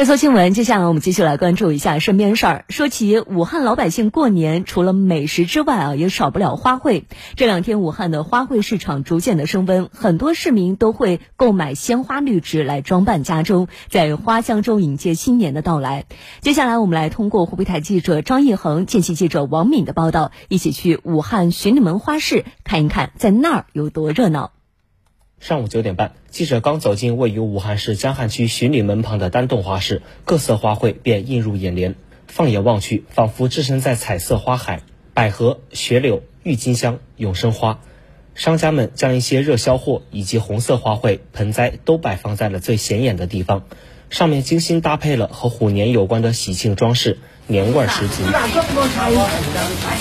热搜新闻，接下来我们继续来关注一下身边事儿。说起武汉老百姓过年，除了美食之外啊，也少不了花卉。这两天武汉的花卉市场逐渐的升温，很多市民都会购买鲜花绿植来装扮家中，在花香中迎接新年的到来。接下来我们来通过湖北台记者张毅恒、见习记者王敏的报道，一起去武汉寻礼门花市看一看，在那儿有多热闹。上午九点半，记者刚走进位于武汉市江汉区巡礼门旁的丹洞花市，各色花卉便映入眼帘。放眼望去，仿佛置身在彩色花海，百合、雪柳、郁金香、永生花。商家们将一些热销货以及红色花卉盆栽都摆放在了最显眼的地方，上面精心搭配了和虎年有关的喜庆装饰，年味十足。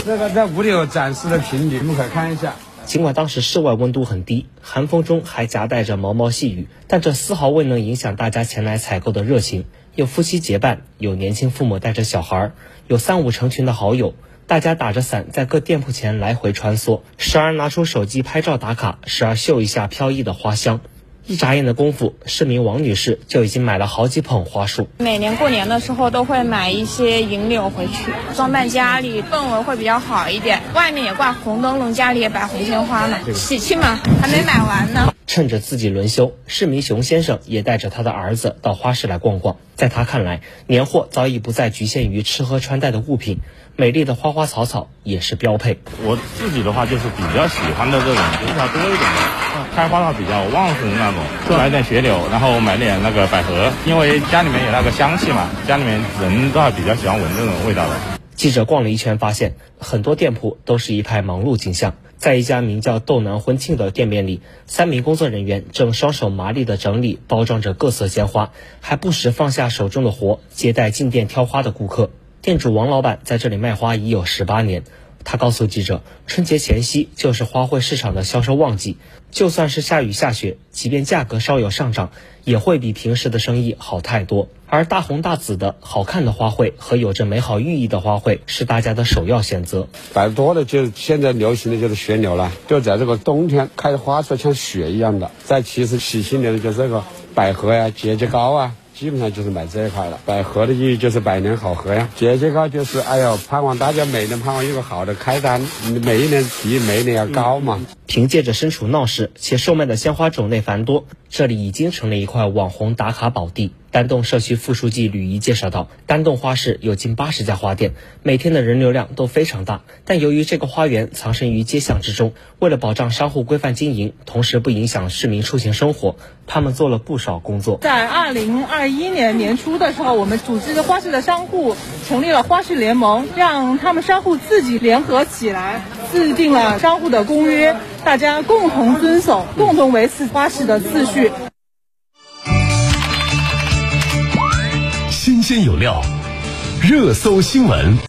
这个在屋里有展示的瓶你们可以看一下。尽管当时室外温度很低，寒风中还夹带着毛毛细雨，但这丝毫未能影响大家前来采购的热情。有夫妻结伴，有年轻父母带着小孩，有三五成群的好友，大家打着伞在各店铺前来回穿梭，时而拿出手机拍照打卡，时而嗅一下飘逸的花香。一眨眼的功夫，市民王女士就已经买了好几捧花束。每年过年的时候都会买一些银柳回去装扮家里，氛围会比较好一点。外面也挂红灯笼，家里也摆红鲜花呢，喜庆嘛，还没买完呢。趁着自己轮休，市民熊先生也带着他的儿子到花市来逛逛。在他看来，年货早已不再局限于吃喝穿戴的物品，美丽的花花草草也是标配。我自己的话就是比较喜欢的这种比较多一点的。开花的比较旺盛的那种，买点雪柳，然后买点那个百合，因为家里面有那个香气嘛，家里面人都还比较喜欢闻这种味道的。记者逛了一圈，发现很多店铺都是一派忙碌景象。在一家名叫“豆南婚庆”的店面里，三名工作人员正双手麻利地整理包装着各色鲜花，还不时放下手中的活，接待进店挑花的顾客。店主王老板在这里卖花已有十八年。他告诉记者，春节前夕就是花卉市场的销售旺季，就算是下雨下雪，即便价格稍有上涨，也会比平时的生意好太多。而大红大紫的好看的花卉和有着美好寓意的花卉是大家的首要选择。摆多的就现在流行的就是雪柳了，就在这个冬天开花出来像雪一样的。再其次喜庆点的就这个百合呀、节节高啊。基本上就是买这一块了。百合的意义就是百年好合呀，节节高就是哎呦，盼望大家每年盼望有个好的开单，每一年比每一年要高嘛。凭借着身处闹市且售卖的鲜花种类繁多，这里已经成了一块网红打卡宝地。丹洞社区副书记吕怡介绍道：“丹洞花市有近八十家花店，每天的人流量都非常大。但由于这个花园藏身于街巷之中，为了保障商户规范经营，同时不影响市民出行生活，他们做了不少工作。在二零二一年年初的时候，我们组织花市的商户成立了花市联盟，让他们商户自己联合起来，制定了商户的公约，大家共同遵守，共同维持花市的秩序。”鲜有料，热搜新闻。